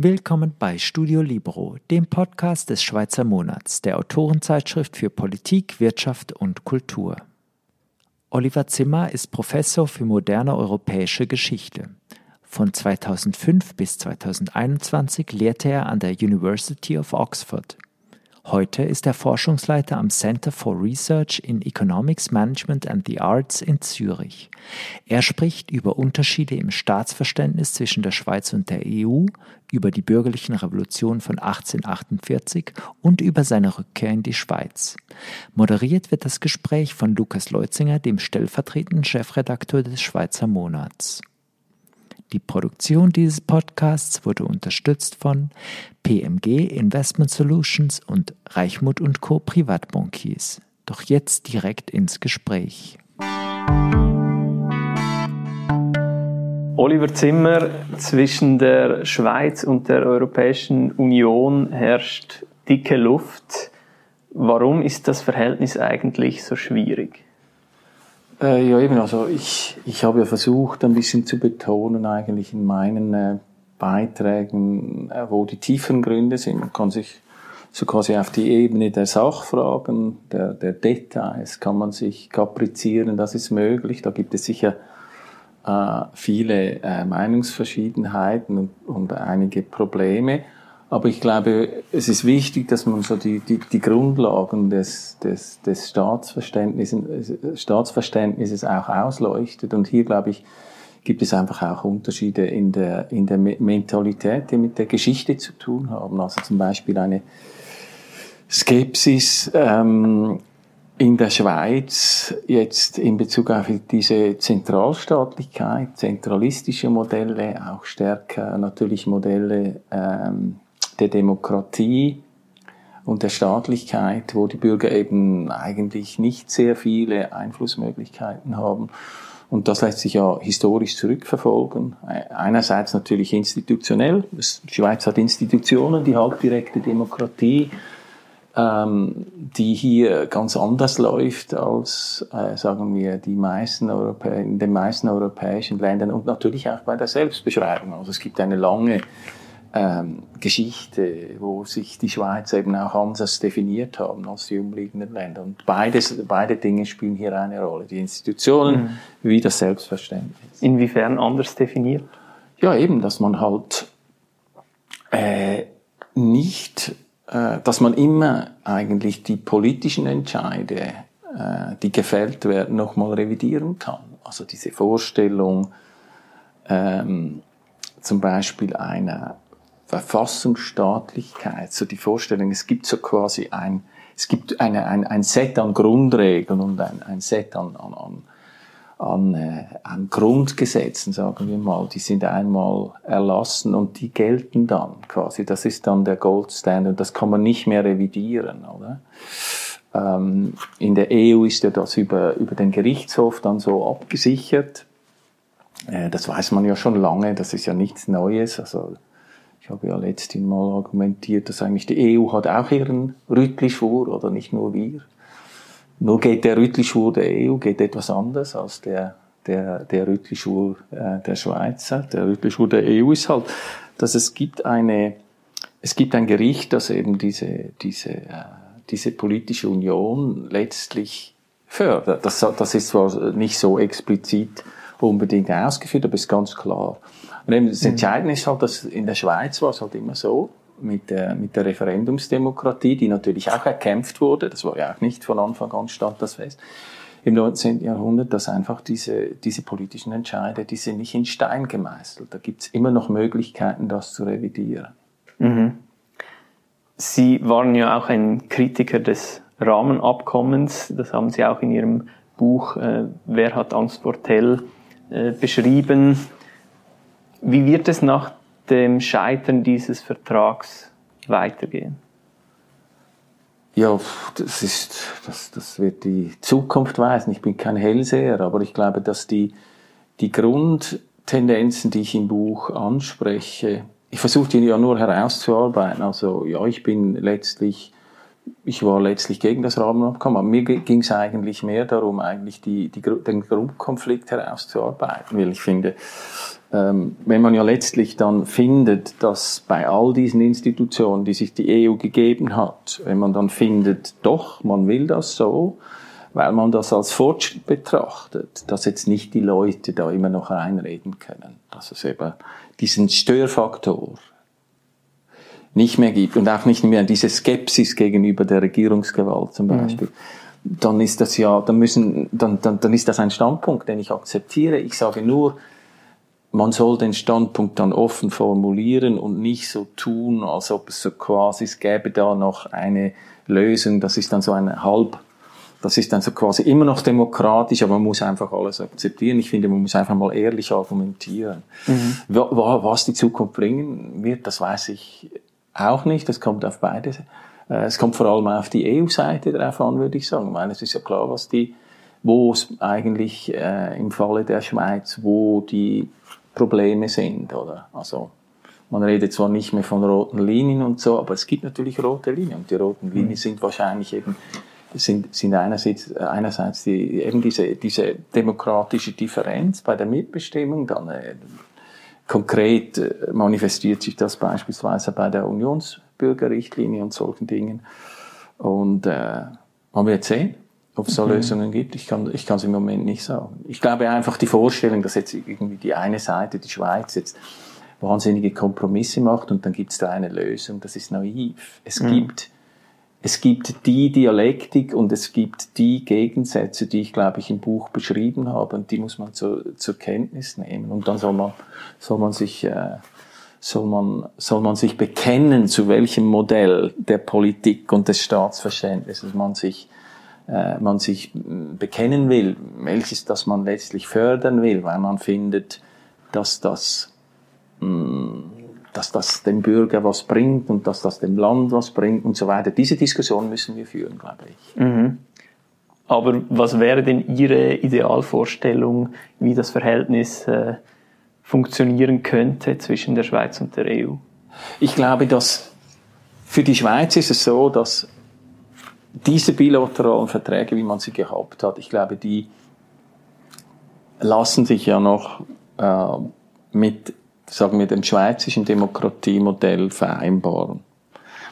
Willkommen bei Studio Libro, dem Podcast des Schweizer Monats, der Autorenzeitschrift für Politik, Wirtschaft und Kultur. Oliver Zimmer ist Professor für moderne europäische Geschichte. Von 2005 bis 2021 lehrte er an der University of Oxford. Heute ist er Forschungsleiter am Center for Research in Economics Management and the Arts in Zürich. Er spricht über Unterschiede im Staatsverständnis zwischen der Schweiz und der EU, über die bürgerlichen Revolutionen von 1848 und über seine Rückkehr in die Schweiz. Moderiert wird das Gespräch von Lukas Leutzinger, dem stellvertretenden Chefredakteur des Schweizer Monats. Die Produktion dieses Podcasts wurde unterstützt von PMG Investment Solutions und Reichmut und Co. Privatbankiers. Doch jetzt direkt ins Gespräch. Oliver Zimmer, zwischen der Schweiz und der Europäischen Union herrscht dicke Luft. Warum ist das Verhältnis eigentlich so schwierig? Äh, ja, eben, also ich, ich habe ja versucht, ein bisschen zu betonen, eigentlich in meinen äh, Beiträgen, äh, wo die tiefen Gründe sind. Man kann sich so quasi auf die Ebene der Sachfragen, der, der Details, kann man sich kaprizieren, das ist möglich. Da gibt es sicher äh, viele äh, Meinungsverschiedenheiten und, und einige Probleme. Aber ich glaube, es ist wichtig, dass man so die, die, die Grundlagen des, des, des Staatsverständnisses, Staatsverständnisses auch ausleuchtet. Und hier, glaube ich, gibt es einfach auch Unterschiede in der, in der Mentalität, die mit der Geschichte zu tun haben. Also zum Beispiel eine Skepsis ähm, in der Schweiz jetzt in Bezug auf diese Zentralstaatlichkeit, zentralistische Modelle, auch stärker natürlich Modelle ähm, der Demokratie und der Staatlichkeit, wo die Bürger eben eigentlich nicht sehr viele Einflussmöglichkeiten haben. Und das lässt sich ja historisch zurückverfolgen. Einerseits natürlich institutionell. Die Schweiz hat Institutionen, die halbdirekte Demokratie, ähm, die hier ganz anders läuft als, äh, sagen wir, die meisten Europä in den meisten europäischen Ländern und natürlich auch bei der Selbstbeschreibung. Also es gibt eine lange ähm, Geschichte, wo sich die Schweiz eben auch anders definiert haben als die umliegenden Länder. Und beides, beide Dinge spielen hier eine Rolle. Die Institutionen mhm. wie das Selbstverständnis. Inwiefern anders definiert? Ja, eben, dass man halt äh, nicht, äh, dass man immer eigentlich die politischen Entscheide, äh, die gefällt werden, nochmal revidieren kann. Also diese Vorstellung, ähm, zum Beispiel einer Verfassungsstaatlichkeit, so die Vorstellung, es gibt so quasi ein, es gibt eine, ein, ein Set an Grundregeln und ein, ein Set an, an, an, an, äh, an Grundgesetzen, sagen wir mal, die sind einmal erlassen und die gelten dann quasi. Das ist dann der Gold Standard, das kann man nicht mehr revidieren, oder? Ähm, in der EU ist ja das über, über den Gerichtshof dann so abgesichert. Äh, das weiß man ja schon lange, das ist ja nichts Neues. Also ich habe ja letztens mal argumentiert, dass eigentlich die EU hat auch ihren Rüttli-Schwur, oder nicht nur wir. Nur geht der Rüttli-Schwur der EU geht etwas anders als der, der, der Rüttli-Schwur äh, der Schweizer. Der Rüttli-Schwur der EU ist halt, dass es gibt eine, es gibt ein Gericht, das eben diese, diese, äh, diese politische Union letztlich fördert. Das, das ist zwar nicht so explizit unbedingt ausgeführt, aber ist ganz klar. Das mhm. Entscheidende ist halt, dass in der Schweiz war es halt immer so, mit der, mit der Referendumsdemokratie, die natürlich auch erkämpft wurde, das war ja auch nicht von Anfang an stand das fest, im 19. Jahrhundert, dass einfach diese, diese politischen Entscheide, die sind nicht in Stein gemeißelt. Da gibt's immer noch Möglichkeiten, das zu revidieren. Mhm. Sie waren ja auch ein Kritiker des Rahmenabkommens, das haben Sie auch in Ihrem Buch äh, Wer hat Angst vor Tell äh, beschrieben. Wie wird es nach dem Scheitern dieses Vertrags weitergehen? Ja, das ist, das, das wird die Zukunft weisen. Ich bin kein Hellseher, aber ich glaube, dass die, die Grundtendenzen, die ich im Buch anspreche, ich versuche die ja nur herauszuarbeiten. Also, ja, ich bin letztlich ich war letztlich gegen das Rahmenabkommen, mir ging es eigentlich mehr darum, eigentlich die, die, den Grundkonflikt herauszuarbeiten, weil ich finde, ähm, wenn man ja letztlich dann findet, dass bei all diesen Institutionen, die sich die EU gegeben hat, wenn man dann findet, doch, man will das so, weil man das als Fortschritt betrachtet, dass jetzt nicht die Leute da immer noch reinreden können, dass es eben diesen Störfaktor nicht mehr gibt und auch nicht mehr diese Skepsis gegenüber der Regierungsgewalt zum mhm. Beispiel. Mhm. Dann ist das ja, dann müssen, dann, dann, dann ist das ein Standpunkt, den ich akzeptiere. Ich sage nur, man soll den Standpunkt dann offen formulieren und nicht so tun, als ob es so quasi, es gäbe da noch eine Lösung, das ist dann so ein halb, das ist dann so quasi immer noch demokratisch, aber man muss einfach alles akzeptieren. Ich finde, man muss einfach mal ehrlich argumentieren. Mhm. Was die Zukunft bringen wird, das weiß ich auch nicht. Das kommt auf beide. Äh, es kommt vor allem auf die EU-Seite drauf an, würde ich sagen. Ich meine, es ist ja klar, was die, wo es eigentlich äh, im Falle der Schweiz, wo die Probleme sind, oder? Also, man redet zwar nicht mehr von roten Linien und so, aber es gibt natürlich rote Linien. Und die roten Linien mhm. sind wahrscheinlich eben, sind, sind einerseits, einerseits die, eben diese, diese demokratische Differenz bei der Mitbestimmung, dann äh, konkret äh, manifestiert sich das beispielsweise bei der Unionsbürgerrichtlinie und solchen Dingen. Und äh, man wird sehen ob es da mhm. Lösungen gibt. Ich kann ich kann es im Moment nicht sagen. Ich glaube einfach die Vorstellung, dass jetzt irgendwie die eine Seite, die Schweiz, jetzt wahnsinnige Kompromisse macht und dann gibt es da eine Lösung, das ist naiv. Es mhm. gibt es gibt die Dialektik und es gibt die Gegensätze, die ich, glaube ich, im Buch beschrieben habe und die muss man zu, zur Kenntnis nehmen. Und dann soll man, soll man sich, äh, soll man, soll man sich bekennen, zu welchem Modell der Politik und des Staatsverständnisses man sich äh, man sich bekennen will, welches das man letztlich fördern will, weil man findet, dass das, mh, dass das dem Bürger was bringt und dass das dem Land was bringt und so weiter. Diese Diskussion müssen wir führen, glaube ich. Mhm. Aber was wäre denn Ihre Idealvorstellung, wie das Verhältnis äh, funktionieren könnte zwischen der Schweiz und der EU? Ich glaube, dass für die Schweiz ist es so, dass diese bilateralen Verträge, wie man sie gehabt hat, ich glaube, die lassen sich ja noch äh, mit, sagen wir, dem schweizerischen Demokratiemodell vereinbaren.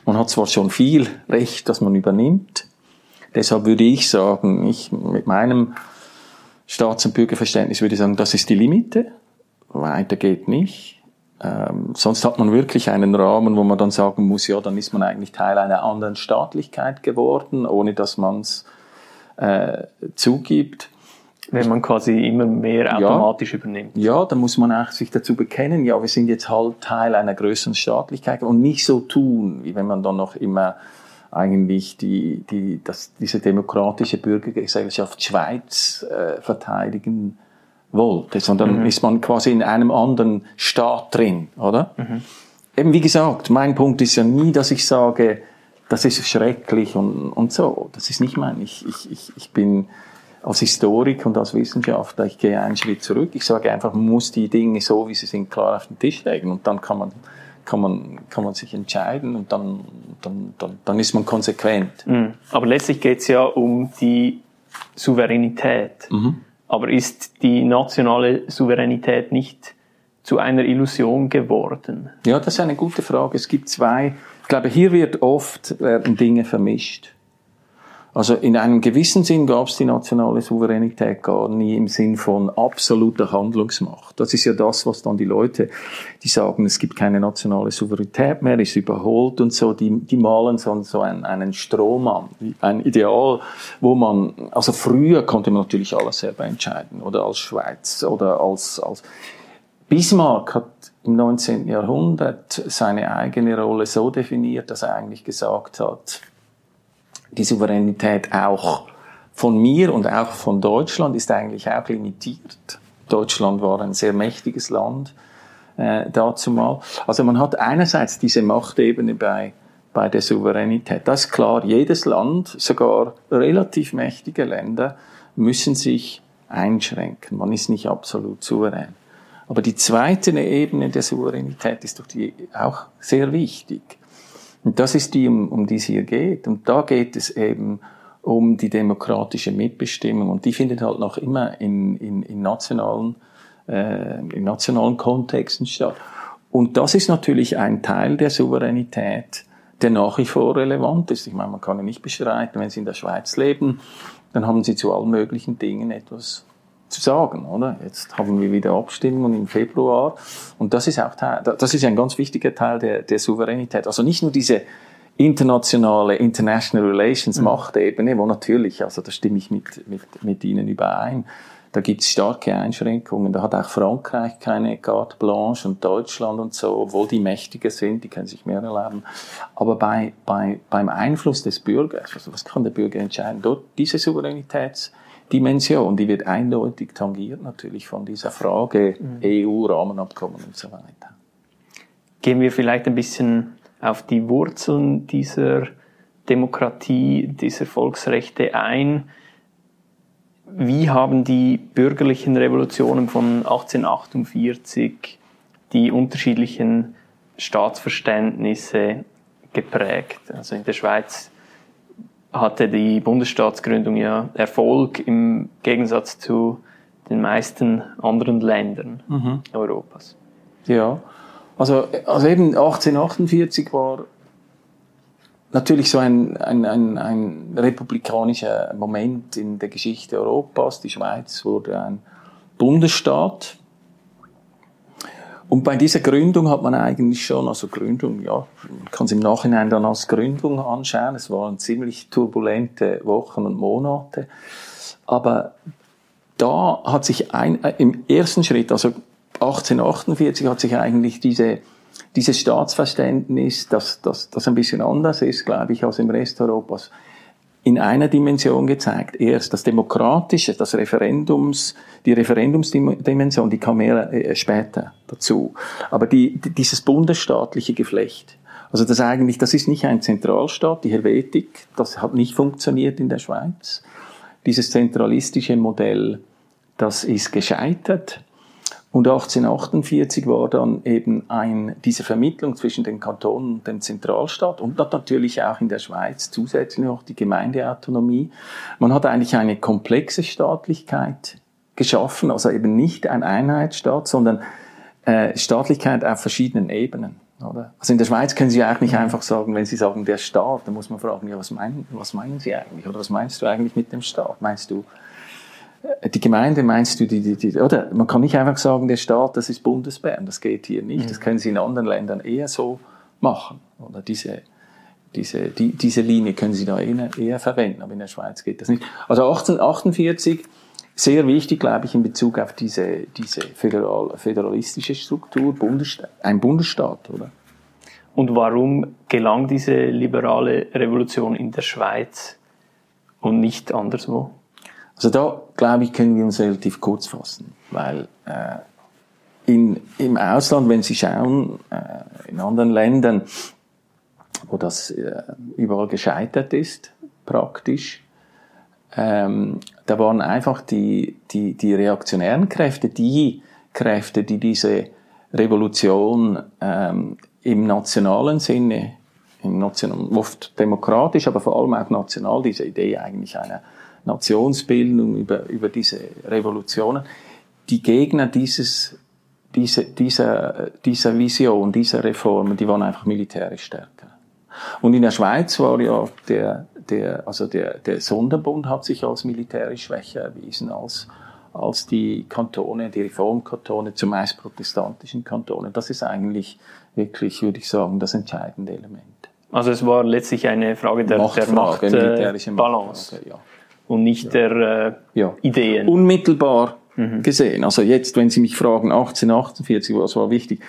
Man hat zwar schon viel Recht, das man übernimmt, deshalb würde ich sagen, ich mit meinem Staats- und Bürgerverständnis würde ich sagen, das ist die Limite, weiter geht nicht. Ähm, sonst hat man wirklich einen Rahmen, wo man dann sagen muss, ja, dann ist man eigentlich Teil einer anderen Staatlichkeit geworden, ohne dass man es äh, zugibt. Wenn man quasi immer mehr automatisch ja, übernimmt. Ja, dann muss man auch sich dazu bekennen, ja, wir sind jetzt halt Teil einer größeren Staatlichkeit und nicht so tun, wie wenn man dann noch immer eigentlich die, die, das, diese demokratische Bürgergesellschaft Schweiz äh, verteidigen wollte, sondern mhm. ist man quasi in einem anderen Staat drin, oder? Mhm. Eben wie gesagt, mein Punkt ist ja nie, dass ich sage, das ist schrecklich und, und so. Das ist nicht mein. Ich, ich, ich, ich bin als Historiker und als Wissenschaftler, ich gehe einen Schritt zurück. Ich sage einfach, man muss die Dinge so, wie sie sind, klar auf den Tisch legen und dann kann man kann man, kann man sich entscheiden und dann, dann, dann, dann ist man konsequent. Mhm. Aber letztlich geht es ja um die Souveränität. Mhm. Aber ist die nationale Souveränität nicht zu einer Illusion geworden? Ja, das ist eine gute Frage. Es gibt zwei. Ich glaube, hier wird oft werden Dinge vermischt. Also in einem gewissen Sinn gab es die nationale Souveränität gar nie im Sinn von absoluter Handlungsmacht. Das ist ja das, was dann die Leute, die sagen, es gibt keine nationale Souveränität mehr, ist überholt und so, die, die malen so, so einen, einen Strom ein Ideal, wo man, also früher konnte man natürlich alles selber entscheiden, oder als Schweiz, oder als, als Bismarck hat im 19. Jahrhundert seine eigene Rolle so definiert, dass er eigentlich gesagt hat, die Souveränität auch von mir und auch von Deutschland ist eigentlich auch limitiert. Deutschland war ein sehr mächtiges Land äh, dazu mal. Also man hat einerseits diese Machtebene bei, bei der Souveränität. Das ist klar, jedes Land, sogar relativ mächtige Länder, müssen sich einschränken. Man ist nicht absolut souverän. Aber die zweite Ebene der Souveränität ist doch die auch sehr wichtig Und das ist die, um, um die es hier geht. Und da geht es eben um die demokratische Mitbestimmung. Und die findet halt noch immer in, in, in, nationalen, äh, in nationalen Kontexten statt. Und das ist natürlich ein Teil der Souveränität, der nach wie vor relevant ist. Ich meine, man kann ja nicht bestreiten, wenn Sie in der Schweiz leben, dann haben Sie zu allen möglichen Dingen etwas zu sagen, oder? Jetzt haben wir wieder Abstimmungen im Februar und das ist auch Teil, das ist ein ganz wichtiger Teil der, der Souveränität. Also nicht nur diese internationale International Relations mhm. Machtebene, wo natürlich, also da stimme ich mit, mit, mit Ihnen überein, da gibt es starke Einschränkungen. Da hat auch Frankreich keine Carte Blanche und Deutschland und so, obwohl die mächtiger sind, die können sich mehr erlauben. Aber bei, bei, beim Einfluss des Bürgers, also was kann der Bürger entscheiden? Dort diese Souveränitätsdimension, die wird eindeutig tangiert natürlich von dieser Frage mhm. EU-Rahmenabkommen und so weiter. Gehen wir vielleicht ein bisschen auf die Wurzeln dieser Demokratie, dieser Volksrechte ein wie haben die bürgerlichen Revolutionen von 1848 die unterschiedlichen Staatsverständnisse geprägt? Also in der Schweiz hatte die Bundesstaatsgründung ja Erfolg im Gegensatz zu den meisten anderen Ländern mhm. Europas. Ja, also, also eben 1848 war natürlich so ein, ein, ein, ein republikanischer Moment in der Geschichte Europas. Die Schweiz wurde ein Bundesstaat. Und bei dieser Gründung hat man eigentlich schon, also Gründung, ja, man kann es im Nachhinein dann als Gründung anschauen. Es waren ziemlich turbulente Wochen und Monate. Aber da hat sich ein, äh, im ersten Schritt, also 1848, hat sich eigentlich diese dieses Staatsverständnis, das, das, das ein bisschen anders ist, glaube ich, als im Rest Europas, in einer Dimension gezeigt. Erst das Demokratische, das Referendums, die Referendumsdimension, die kam mehr äh, später dazu. Aber die, die, dieses bundesstaatliche Geflecht, also das eigentlich, das ist nicht ein Zentralstaat, die Helvetik, das hat nicht funktioniert in der Schweiz. Dieses zentralistische Modell, das ist gescheitert. Und 1848 war dann eben ein, diese Vermittlung zwischen den Kantonen und dem Zentralstaat und natürlich auch in der Schweiz zusätzlich noch die Gemeindeautonomie. Man hat eigentlich eine komplexe Staatlichkeit geschaffen, also eben nicht ein Einheitsstaat, sondern äh, Staatlichkeit auf verschiedenen Ebenen. Oder? Also in der Schweiz können Sie auch nicht mhm. einfach sagen, wenn Sie sagen, der Staat, dann muss man fragen, ja, was meinen, was meinen Sie eigentlich? Oder was meinst du eigentlich mit dem Staat? Meinst du die Gemeinde meinst du, die, die, die, oder man kann nicht einfach sagen, der Staat, das ist Bundesbern, das geht hier nicht. Mhm. Das können sie in anderen Ländern eher so machen. Oder diese, diese, die, diese Linie können sie da eher, eher verwenden, aber in der Schweiz geht das nicht. Also 1848, sehr wichtig, glaube ich, in Bezug auf diese, diese föderal, föderalistische Struktur, Bundesstaat, ein Bundesstaat, oder? Und warum gelang diese liberale Revolution in der Schweiz und nicht anderswo? Also da, glaube ich, können wir uns relativ kurz fassen, weil äh, in, im Ausland, wenn Sie schauen, äh, in anderen Ländern, wo das äh, überall gescheitert ist, praktisch, ähm, da waren einfach die, die, die reaktionären Kräfte, die Kräfte, die diese Revolution ähm, im nationalen Sinne, im national, oft demokratisch, aber vor allem auch national, diese Idee eigentlich einer Nationsbildung, über, über diese Revolutionen. Die Gegner dieses, diese, dieser, dieser Vision, dieser Reformen, die waren einfach militärisch stärker. Und in der Schweiz war ja der, der, also der, der Sonderbund hat sich als militärisch schwächer erwiesen als, als die Kantone, die Reformkantone, zumeist protestantischen Kantone. Das ist eigentlich wirklich, würde ich sagen, das entscheidende Element. Also es war letztlich eine Frage der, Machtfrage, der Macht, äh, Balance. Ja und nicht der äh, ja. Ideen. Unmittelbar mhm. gesehen. Also jetzt, wenn Sie mich fragen, 1848, was war wichtig?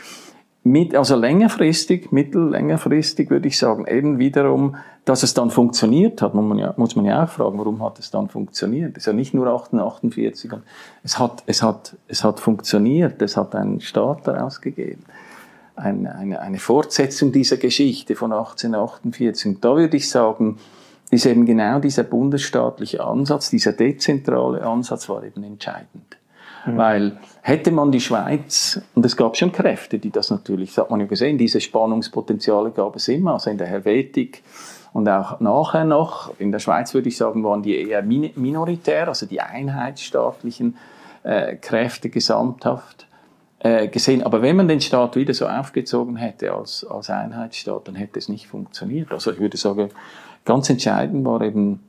Mit, also längerfristig, mittellängerfristig würde ich sagen, eben wiederum, dass es dann funktioniert hat, muss man ja, muss man ja auch fragen, warum hat es dann funktioniert? Es ist ja nicht nur 1848, es hat, es hat, es hat funktioniert, es hat einen Staat daraus gegeben. Eine, eine, eine Fortsetzung dieser Geschichte von 1848. Und da würde ich sagen, ist eben genau dieser bundesstaatliche Ansatz, dieser dezentrale Ansatz war eben entscheidend. Mhm. Weil hätte man die Schweiz, und es gab schon Kräfte, die das natürlich, das hat man ja gesehen, diese Spannungspotenziale gab es immer, also in der Helvetik und auch nachher noch, in der Schweiz würde ich sagen, waren die eher minoritär, also die einheitsstaatlichen äh, Kräfte gesamthaft äh, gesehen. Aber wenn man den Staat wieder so aufgezogen hätte als, als Einheitsstaat, dann hätte es nicht funktioniert. Also ich würde sagen, ganz entscheidend war eben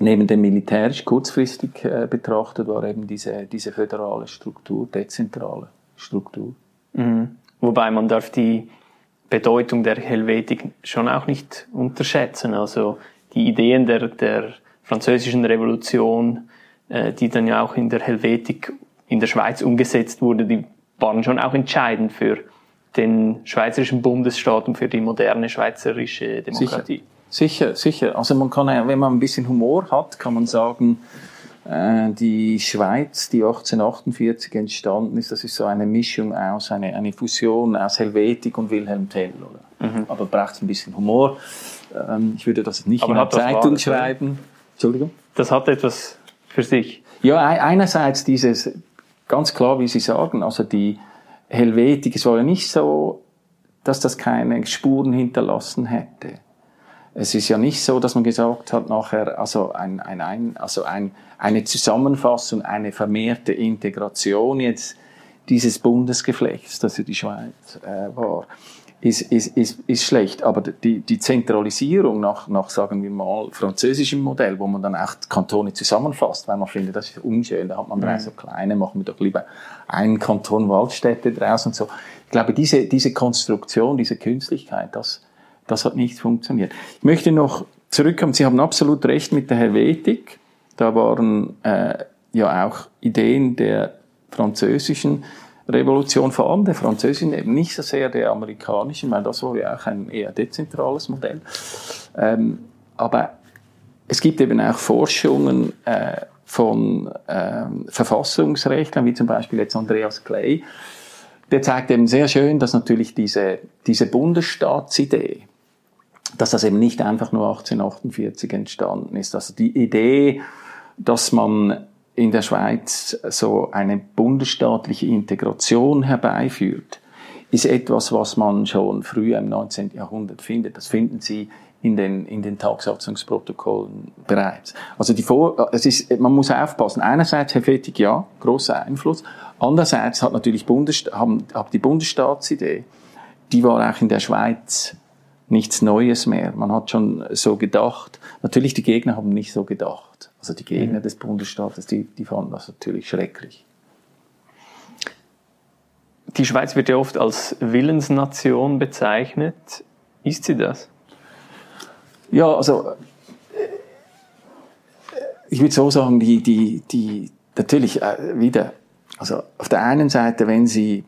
neben dem militärisch kurzfristig äh, betrachtet, war eben diese, diese föderale Struktur, dezentrale Struktur. Mhm. Wobei man darf die Bedeutung der Helvetik schon auch nicht unterschätzen. Also die Ideen der, der französischen Revolution, äh, die dann ja auch in der Helvetik in der Schweiz umgesetzt wurde, die waren schon auch entscheidend für den schweizerischen Bundesstaat und für die moderne schweizerische Demokratie. Sicher, sicher. sicher. Also man kann, wenn man ein bisschen Humor hat, kann man sagen, äh, die Schweiz, die 1848 entstanden ist, das ist so eine Mischung aus, eine, eine Fusion aus Helvetik und Wilhelm Tell. Oder? Mhm. Aber braucht ein bisschen Humor. Ähm, ich würde das nicht Aber in einer Zeitung Wahres, schreiben. Entschuldigung? Das hat etwas für sich. Ja, einerseits dieses, ganz klar, wie Sie sagen, also die Helvetik, es war ja nicht so, dass das keine Spuren hinterlassen hätte. Es ist ja nicht so, dass man gesagt hat nachher, also, ein, ein, ein, also ein, eine Zusammenfassung, eine vermehrte Integration jetzt dieses Bundesgeflechts, das ja die Schweiz äh, war ist, ist, ist, ist schlecht. Aber die, die Zentralisierung nach, nach, sagen wir mal, französischem Modell, wo man dann auch Kantone zusammenfasst, weil man findet, das ist unschön, da hat man drei mhm. so kleine, machen wir doch lieber einen Kanton Waldstädte draus und so. Ich glaube, diese, diese Konstruktion, diese Künstlichkeit, das, das hat nicht funktioniert. Ich möchte noch zurückkommen, Sie haben absolut recht mit der Helvetik. Da waren äh, ja auch Ideen der französischen Revolution, vor allem der französischen, eben nicht so sehr der amerikanischen, weil das war ja auch ein eher dezentrales Modell. Ähm, aber es gibt eben auch Forschungen äh, von ähm, Verfassungsrechtlern, wie zum Beispiel jetzt Andreas Clay, der zeigt eben sehr schön, dass natürlich diese, diese Bundesstaatsidee, dass das eben nicht einfach nur 1848 entstanden ist. Also die Idee, dass man in der Schweiz so eine bundesstaatliche Integration herbeiführt, ist etwas, was man schon früher im 19. Jahrhundert findet. Das finden Sie in den, in den Tagsatzungsprotokollen bereits. Also die Vor es ist, man muss aufpassen. Einerseits Helvetik, ja, großer Einfluss. Andererseits hat natürlich Bundessta haben, hat die Bundesstaatsidee, die war auch in der Schweiz nichts Neues mehr. Man hat schon so gedacht. Natürlich, die Gegner haben nicht so gedacht. Also die Gegner mhm. des Bundesstaates, die, die fanden das natürlich schrecklich. Die Schweiz wird ja oft als Willensnation bezeichnet. Ist sie das? Ja, also äh, ich würde so sagen, die, die, die natürlich äh, wieder, also auf der einen Seite, wenn Sie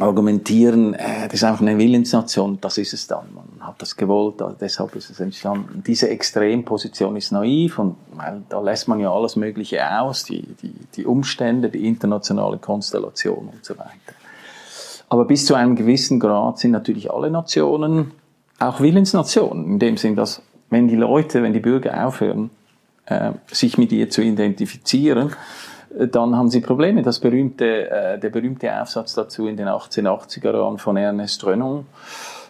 argumentieren, äh, das ist einfach eine Willensnation, das ist es dann. Man hat das gewollt, also deshalb ist es entstanden. Diese Extremposition ist naiv und weil da lässt man ja alles Mögliche aus, die, die, die Umstände, die internationale Konstellation und so weiter. Aber bis zu einem gewissen Grad sind natürlich alle Nationen auch Willensnationen, in dem Sinn, dass wenn die Leute, wenn die Bürger aufhören, äh, sich mit ihr zu identifizieren, dann haben sie Probleme. Das berühmte, äh, der berühmte Aufsatz dazu in den 1880er Jahren von Ernest Renan,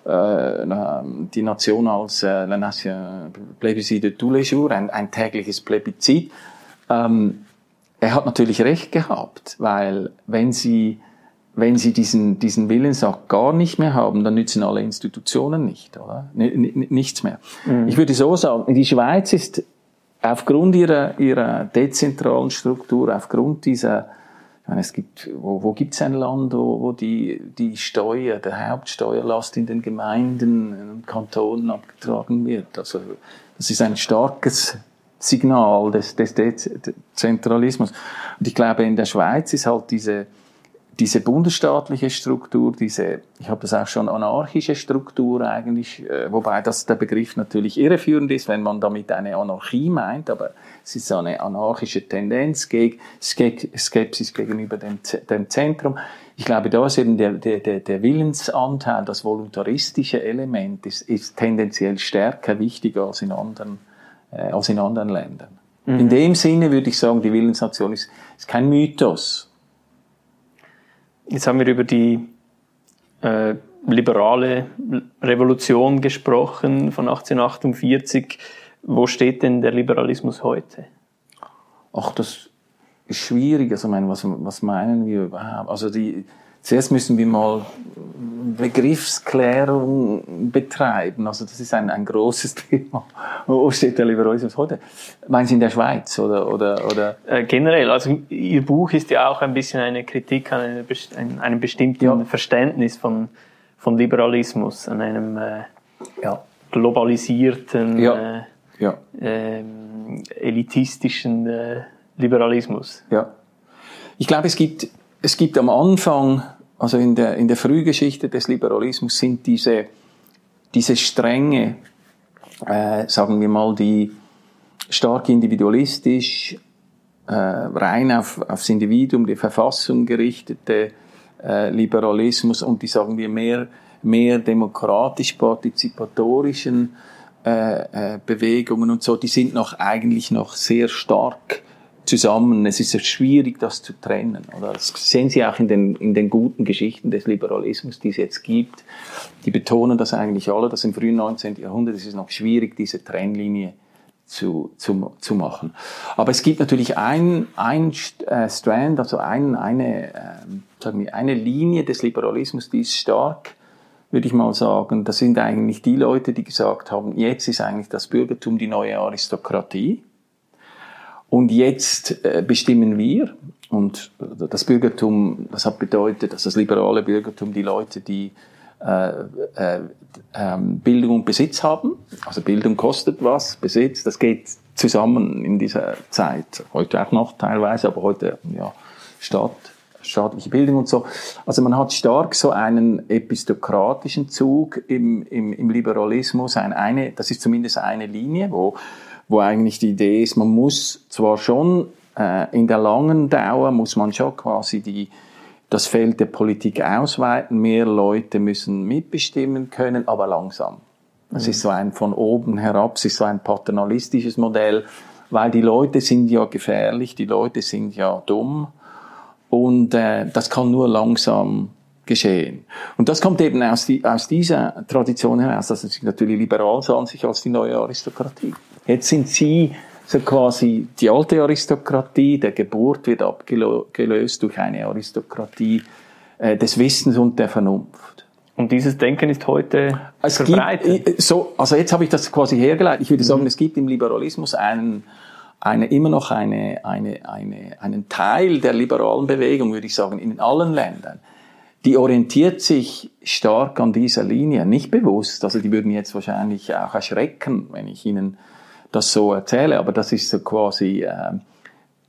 äh, die Nation als äh, La Nation Plébiscite de tous les jours, ein, ein tägliches Plebiscit. Ähm, er hat natürlich recht gehabt, weil wenn sie wenn sie diesen, diesen Willensakt gar nicht mehr haben, dann nützen alle Institutionen nicht, oder? N nichts mehr. Mhm. Ich würde so sagen, die Schweiz ist aufgrund ihrer, ihrer dezentralen Struktur, aufgrund dieser, ich meine, es gibt, wo, wo gibt es ein Land, wo, wo die, die Steuer, der Hauptsteuerlast in den Gemeinden und Kantonen abgetragen wird? Also, das ist ein starkes Signal des, des Dezentralismus. Und ich glaube, in der Schweiz ist halt diese, diese bundesstaatliche Struktur, diese, ich habe das auch schon anarchische Struktur eigentlich, äh, wobei das der Begriff natürlich irreführend ist, wenn man damit eine Anarchie meint, aber es ist eine anarchische Tendenz, gegen, Skepsis gegenüber dem, dem Zentrum. Ich glaube, da ist eben der, der, der Willensanteil, das voluntaristische Element ist, ist tendenziell stärker wichtiger als in anderen, äh, als in anderen Ländern. Mhm. In dem Sinne würde ich sagen, die Willensnation ist, ist kein Mythos. Jetzt haben wir über die äh, liberale Revolution gesprochen von 1848. Wo steht denn der Liberalismus heute? Ach, das ist schwierig. Also, ich meine, was, was meinen wir überhaupt? Also, die, zuerst müssen wir mal Begriffsklärung betreiben. Also, das ist ein, ein großes Thema. Wo steht der Liberalismus heute? Meinen Sie in der Schweiz oder, oder, oder? Äh, generell. Also, Ihr Buch ist ja auch ein bisschen eine Kritik an eine, einem bestimmten ja. Verständnis von, von Liberalismus, an einem äh, ja. globalisierten, ja. Äh. Ähm, elitistischen äh, Liberalismus. Ja. Ich glaube, es gibt, es gibt am Anfang, also in der, in der Frühgeschichte des Liberalismus sind diese, diese Stränge, äh, sagen wir mal, die stark individualistisch, äh, rein auf, aufs Individuum, die Verfassung gerichtete äh, Liberalismus und die, sagen wir, mehr, mehr demokratisch-partizipatorischen äh, äh, Bewegungen und so, die sind noch eigentlich noch sehr stark zusammen. Es ist schwierig, das zu trennen. Oder? Das sehen Sie auch in den, in den guten Geschichten des Liberalismus, die es jetzt gibt. Die betonen das eigentlich alle, dass im frühen 19. Jahrhundert ist es noch schwierig, diese Trennlinie zu, zu, zu machen. Aber es gibt natürlich ein, ein äh, Strand, also ein, eine, äh, sagen wir, eine Linie des Liberalismus, die ist stark, würde ich mal sagen. Das sind eigentlich die Leute, die gesagt haben, jetzt ist eigentlich das Bürgertum die neue Aristokratie. Und jetzt äh, bestimmen wir, und das Bürgertum, das hat bedeutet, dass das liberale Bürgertum die Leute, die äh, äh, äh, Bildung und Besitz haben, also Bildung kostet was, Besitz, das geht zusammen in dieser Zeit, heute auch noch teilweise, aber heute ja Staat, staatliche Bildung und so. Also man hat stark so einen epistokratischen Zug im, im, im Liberalismus, ein, eine, das ist zumindest eine Linie, wo wo eigentlich die Idee ist, man muss zwar schon äh, in der langen Dauer muss man schon quasi die, das Feld der Politik ausweiten, mehr Leute müssen mitbestimmen können, aber langsam. Es ist so ein von oben herab, es ist so ein paternalistisches Modell, weil die Leute sind ja gefährlich, die Leute sind ja dumm und äh, das kann nur langsam geschehen. Und das kommt eben aus, die, aus dieser Tradition heraus, dass sich natürlich liberal sahen sich als die neue Aristokratie. Jetzt sind sie so quasi die alte Aristokratie, der Geburt wird abgelöst durch eine Aristokratie äh, des Wissens und der Vernunft. Und dieses Denken ist heute es verbreitet? Gibt, so, also jetzt habe ich das quasi hergeleitet. Ich würde sagen, mhm. es gibt im Liberalismus einen, eine, immer noch eine, eine, eine, einen Teil der liberalen Bewegung, würde ich sagen, in allen Ländern, die orientiert sich stark an dieser Linie, nicht bewusst. Also die würden jetzt wahrscheinlich auch erschrecken, wenn ich ihnen das so erzähle, aber das ist so quasi, äh,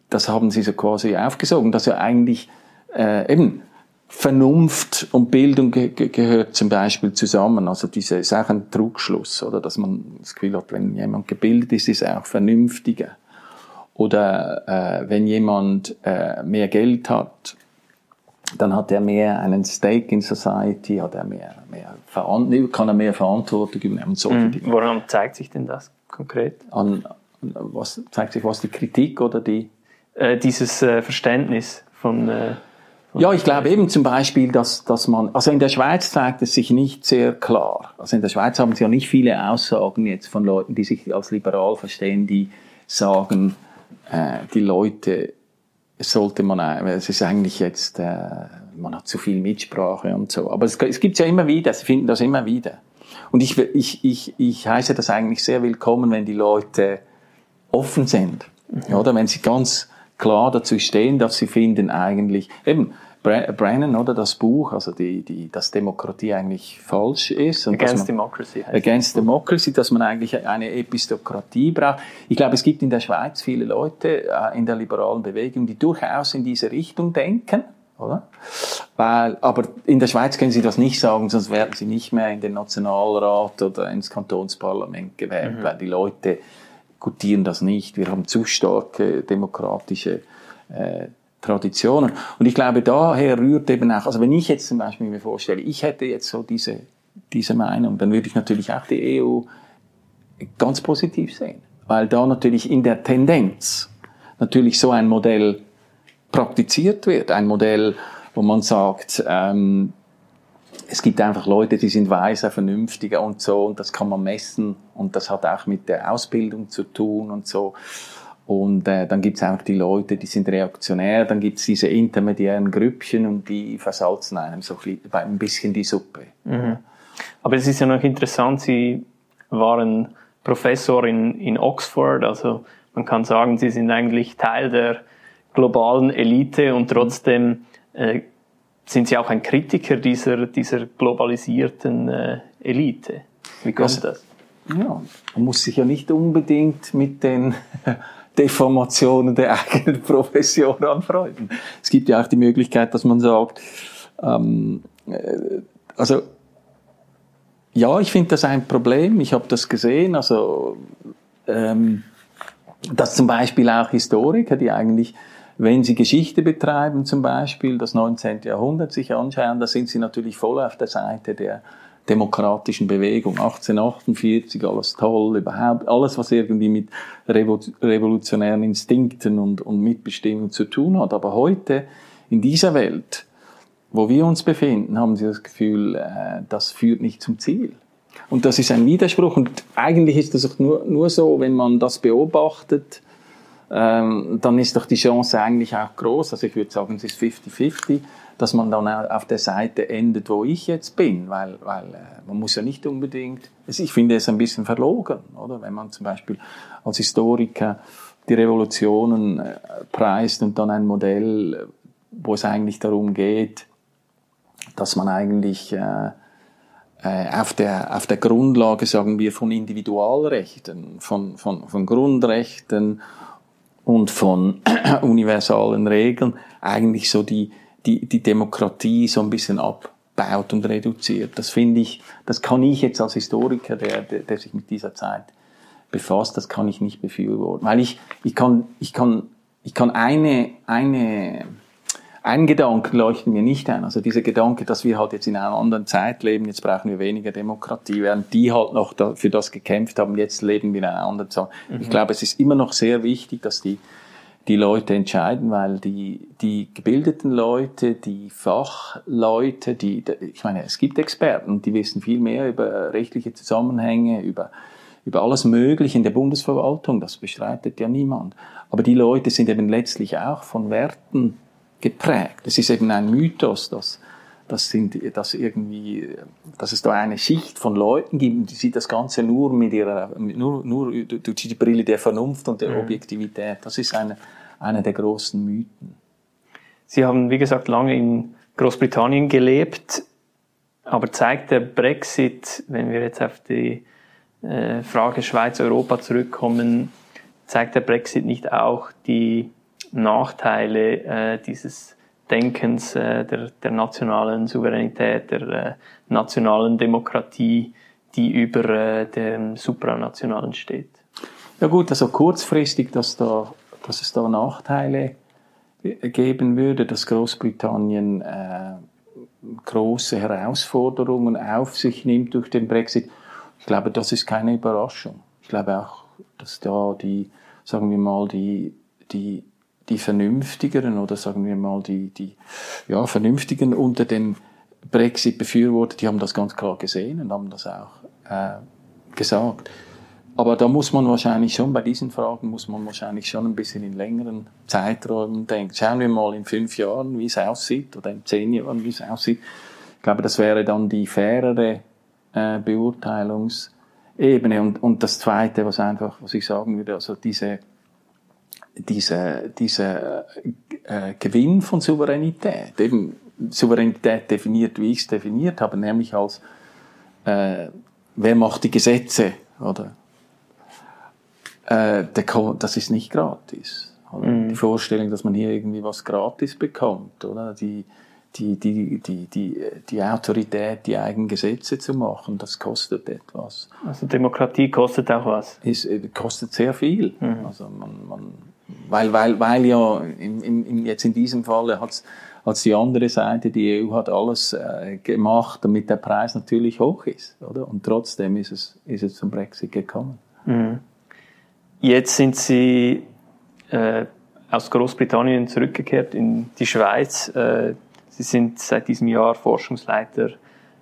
das haben sie so quasi aufgesogen, dass ja eigentlich äh, eben Vernunft und Bildung ge gehört zum Beispiel zusammen. Also diese ist auch ein Trugschluss, oder dass man das Gefühl hat, wenn jemand gebildet ist, ist er auch vernünftiger. Oder äh, wenn jemand äh, mehr Geld hat, dann hat er mehr einen Stake in Society, hat er mehr, mehr kann er mehr Verantwortung übernehmen. Mhm. Woran zeigt sich denn das? Konkret? An, was zeigt sich was die Kritik oder die? Äh, dieses äh, Verständnis von, äh, von ja, ich glaube eben zum Beispiel, dass, dass man, also in der Schweiz zeigt es sich nicht sehr klar. Also in der Schweiz haben sie ja nicht viele Aussagen jetzt von Leuten, die sich als liberal verstehen, die sagen, äh, die Leute sollte man, es ist eigentlich jetzt, äh, man hat zu viel Mitsprache und so. Aber es, es gibt ja immer wieder, sie finden das immer wieder. Und ich, ich, ich, ich heiße das eigentlich sehr willkommen, wenn die Leute offen sind. Mhm. Oder wenn sie ganz klar dazu stehen, dass sie finden eigentlich, eben, Brennan, oder das Buch, also die, die, dass Demokratie eigentlich falsch ist. Und Against man, Democracy. Against Democracy, dass man eigentlich eine Epistokratie braucht. Ich glaube, es gibt in der Schweiz viele Leute äh, in der liberalen Bewegung, die durchaus in diese Richtung denken oder? Weil, aber in der Schweiz können Sie das nicht sagen, sonst werden Sie nicht mehr in den Nationalrat oder ins Kantonsparlament gewählt, mhm. weil die Leute gutieren das nicht. Wir haben zu starke demokratische äh, Traditionen. Und ich glaube, daher rührt eben auch, also wenn ich jetzt zum Beispiel mir vorstelle, ich hätte jetzt so diese, diese Meinung, dann würde ich natürlich auch die EU ganz positiv sehen. weil da natürlich in der Tendenz natürlich so ein Modell praktiziert wird, ein Modell, wo man sagt, ähm, es gibt einfach Leute, die sind weiser, vernünftiger und so, und das kann man messen, und das hat auch mit der Ausbildung zu tun und so. Und äh, dann gibt es einfach die Leute, die sind reaktionär, dann gibt es diese intermediären Grüppchen und die versalzen einem so ein bisschen die Suppe. Mhm. Aber es ist ja noch interessant, Sie waren Professor in, in Oxford, also man kann sagen, Sie sind eigentlich Teil der globalen Elite und trotzdem äh, sind Sie auch ein Kritiker dieser, dieser globalisierten äh, Elite. Wie kommt also, das? Ja, man muss sich ja nicht unbedingt mit den Deformationen der eigenen Profession anfreunden. Es gibt ja auch die Möglichkeit, dass man sagt, ähm, äh, also ja, ich finde das ein Problem. Ich habe das gesehen. Also ähm, dass zum Beispiel auch Historiker, die eigentlich, wenn sie Geschichte betreiben, zum Beispiel das 19. Jahrhundert sich anschauen, da sind sie natürlich voll auf der Seite der demokratischen Bewegung. 1848, alles toll, überhaupt, alles, was irgendwie mit revolutionären Instinkten und, und Mitbestimmung zu tun hat. Aber heute, in dieser Welt, wo wir uns befinden, haben sie das Gefühl, äh, das führt nicht zum Ziel. Und das ist ein Widerspruch. Und eigentlich ist das auch nur, nur so, wenn man das beobachtet, ähm, dann ist doch die Chance eigentlich auch groß. Also ich würde sagen, es ist 50-50 dass man dann auf der Seite endet, wo ich jetzt bin, weil, weil äh, man muss ja nicht unbedingt, also ich finde es ein bisschen verlogen, oder? Wenn man zum Beispiel als Historiker die Revolutionen äh, preist und dann ein Modell, wo es eigentlich darum geht, dass man eigentlich äh, äh, auf der, auf der Grundlage, sagen wir, von Individualrechten, von, von, von Grundrechten und von universalen Regeln eigentlich so die, die, die Demokratie so ein bisschen abbaut und reduziert. Das finde ich, das kann ich jetzt als Historiker, der, der, der sich mit dieser Zeit befasst, das kann ich nicht befürworten. Weil ich, ich kann, ich kann, ich kann eine, eine, einen Gedanken leuchten mir nicht ein. Also dieser Gedanke, dass wir halt jetzt in einer anderen Zeit leben, jetzt brauchen wir weniger Demokratie, während die halt noch da, für das gekämpft haben, jetzt leben wir in einer anderen Zeit. Mhm. Ich glaube, es ist immer noch sehr wichtig, dass die die Leute entscheiden, weil die, die gebildeten Leute, die Fachleute, die, ich meine, es gibt Experten, die wissen viel mehr über rechtliche Zusammenhänge, über, über alles Mögliche in der Bundesverwaltung, das bestreitet ja niemand. Aber die Leute sind eben letztlich auch von Werten geprägt. Es ist eben ein Mythos, dass, das sind, dass irgendwie, dass es da eine Schicht von Leuten gibt, die sieht das Ganze nur mit ihrer, nur, nur durch die Brille der Vernunft und der mhm. Objektivität. Das ist eine, eine der großen Mythen. Sie haben, wie gesagt, lange in Großbritannien gelebt, aber zeigt der Brexit, wenn wir jetzt auf die äh, Frage Schweiz-Europa zurückkommen, zeigt der Brexit nicht auch die Nachteile äh, dieses Denkens äh, der, der nationalen Souveränität, der äh, nationalen Demokratie, die über äh, dem supranationalen steht. Ja gut, also kurzfristig, dass, da, dass es da Nachteile geben würde, dass Großbritannien äh, große Herausforderungen auf sich nimmt durch den Brexit. Ich glaube, das ist keine Überraschung. Ich glaube auch, dass da die, sagen wir mal, die, die die Vernünftigeren oder sagen wir mal die, die ja, Vernünftigen unter den Brexit-Befürworter, die haben das ganz klar gesehen und haben das auch äh, gesagt. Aber da muss man wahrscheinlich schon, bei diesen Fragen muss man wahrscheinlich schon ein bisschen in längeren Zeiträumen denken. Schauen wir mal in fünf Jahren, wie es aussieht, oder in zehn Jahren, wie es aussieht. Ich glaube, das wäre dann die fairere äh, Beurteilungsebene. Und, und das Zweite, was einfach, was ich sagen würde, also diese dieser diese äh, Gewinn von Souveränität, eben Souveränität definiert, wie ich es definiert habe, nämlich als äh, wer macht die Gesetze, oder? Äh, der, das ist nicht gratis. Mhm. Die Vorstellung, dass man hier irgendwie was gratis bekommt, oder? Die, die, die, die, die, die Autorität, die eigenen Gesetze zu machen, das kostet etwas. Also Demokratie kostet auch was? Ist, äh, kostet sehr viel. Mhm. Also man, man weil, weil, weil ja in, in, jetzt in diesem Fall hat als die andere Seite, die EU hat alles äh, gemacht, damit der Preis natürlich hoch ist, oder? Und trotzdem ist es, ist es zum Brexit gekommen. Mhm. Jetzt sind Sie äh, aus Großbritannien zurückgekehrt in die Schweiz. Äh, Sie sind seit diesem Jahr Forschungsleiter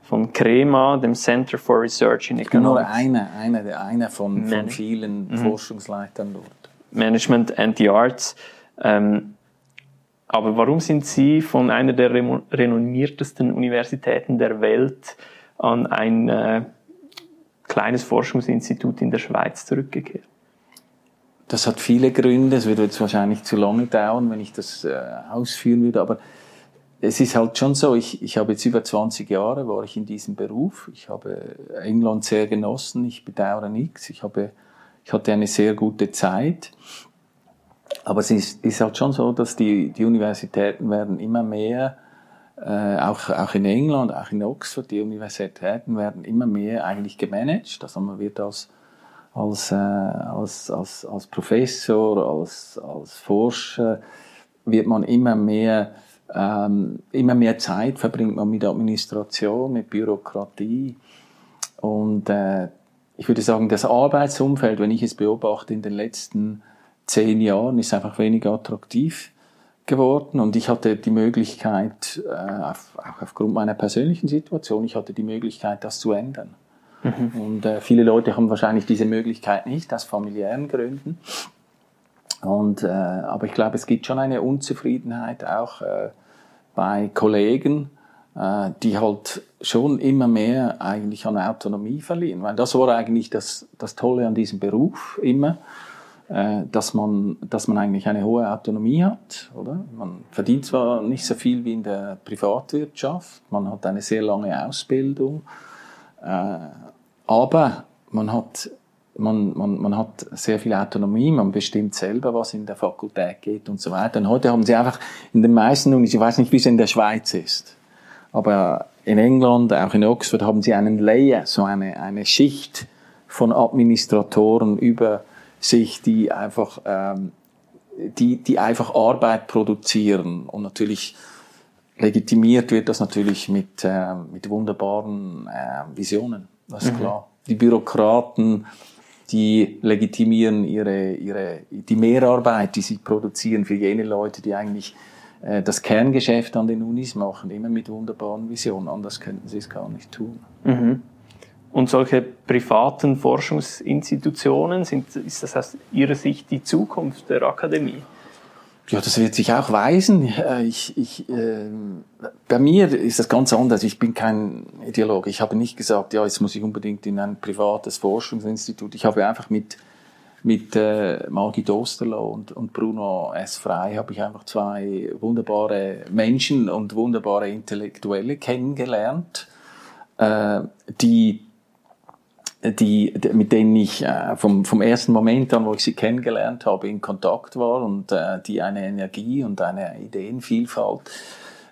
von CREMA, dem Center for Research in Economics. Nur einer, einer, einer von, von vielen mhm. Forschungsleitern dort. Management and the Arts. Ähm, aber warum sind Sie von einer der renommiertesten Universitäten der Welt an ein äh, kleines Forschungsinstitut in der Schweiz zurückgekehrt? Das hat viele Gründe. Es würde jetzt wahrscheinlich zu lange dauern, wenn ich das äh, ausführen würde. Aber es ist halt schon so, ich, ich habe jetzt über 20 Jahre, war ich in diesem Beruf. Ich habe England sehr genossen. Ich bedauere nichts. Ich habe, ich hatte eine sehr gute Zeit. Aber es ist, ist halt schon so, dass die, die Universitäten werden immer mehr, äh, auch, auch in England, auch in Oxford, die Universitäten werden immer mehr eigentlich gemanagt. Also man wird als, als, äh, als, als, als Professor, als, als Forscher, wird man immer mehr, ähm, immer mehr Zeit verbringt man mit Administration, mit Bürokratie. Und äh, ich würde sagen, das Arbeitsumfeld, wenn ich es beobachte in den letzten zehn Jahren ist einfach weniger attraktiv geworden und ich hatte die Möglichkeit, äh, auf, auch aufgrund meiner persönlichen Situation, ich hatte die Möglichkeit, das zu ändern. Mhm. Und äh, viele Leute haben wahrscheinlich diese Möglichkeit nicht, aus familiären Gründen. Und, äh, aber ich glaube, es gibt schon eine Unzufriedenheit auch äh, bei Kollegen, äh, die halt schon immer mehr eigentlich an Autonomie verlieren. Weil das war eigentlich das, das Tolle an diesem Beruf immer. Äh, dass man, dass man eigentlich eine hohe Autonomie hat, oder? Man verdient zwar nicht so viel wie in der Privatwirtschaft, man hat eine sehr lange Ausbildung, äh, aber man hat, man, man, man hat sehr viel Autonomie, man bestimmt selber, was in der Fakultät geht und so weiter. Und heute haben sie einfach in den meisten Unis, ich weiß nicht, wie es in der Schweiz ist, aber in England, auch in Oxford, haben sie einen Layer, so eine, eine Schicht von Administratoren über sich, die einfach, ähm, die, die einfach Arbeit produzieren und natürlich legitimiert wird das natürlich mit, äh, mit wunderbaren äh, Visionen, das ist mhm. klar. Die Bürokraten, die legitimieren ihre, ihre, die Mehrarbeit, die sie produzieren für jene Leute, die eigentlich äh, das Kerngeschäft an den Unis machen, immer mit wunderbaren Visionen. Anders könnten sie es gar nicht tun. Mhm. Und solche privaten Forschungsinstitutionen, sind, ist das aus Ihrer Sicht die Zukunft der Akademie? Ja, das wird sich auch weisen. Äh, ich, ich, äh, bei mir ist das ganz anders. Ich bin kein Ideologe. Ich habe nicht gesagt, ja, jetzt muss ich unbedingt in ein privates Forschungsinstitut. Ich habe einfach mit, mit äh, Margit Osterloh und, und Bruno S. Frey habe ich einfach zwei wunderbare Menschen und wunderbare Intellektuelle kennengelernt, äh, die die, mit denen ich äh, vom, vom ersten Moment an, wo ich sie kennengelernt habe, in Kontakt war und äh, die eine Energie und eine Ideenvielfalt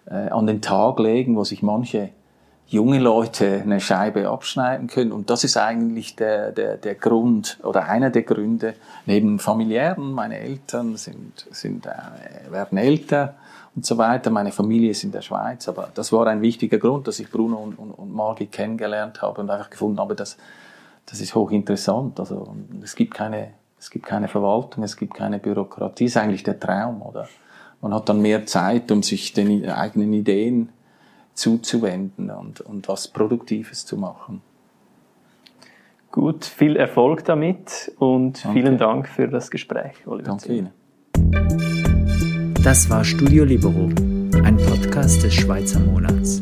äh, an den Tag legen, wo sich manche junge Leute eine Scheibe abschneiden können. Und das ist eigentlich der, der, der Grund oder einer der Gründe, neben familiären, meine Eltern sind, sind, äh, werden älter und so weiter, meine Familie ist in der Schweiz, aber das war ein wichtiger Grund, dass ich Bruno und, und, und Margit kennengelernt habe und einfach gefunden habe, dass das ist hochinteressant. Also, es gibt keine, es gibt keine Verwaltung, es gibt keine Bürokratie. Das ist eigentlich der Traum, oder? Man hat dann mehr Zeit, um sich den eigenen Ideen zuzuwenden und, und was Produktives zu machen. Gut, viel Erfolg damit und Danke. vielen Dank für das Gespräch, Oliver. Danke Ihnen. Das war Studio Libero, ein Podcast des Schweizer Monats.